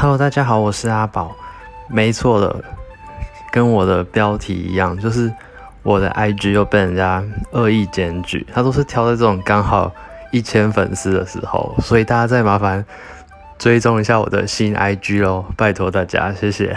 Hello，大家好，我是阿宝。没错了，跟我的标题一样，就是我的 IG 又被人家恶意检举，他都是挑在这种刚好一千粉丝的时候，所以大家再麻烦追踪一下我的新 IG 喽，拜托大家，谢谢。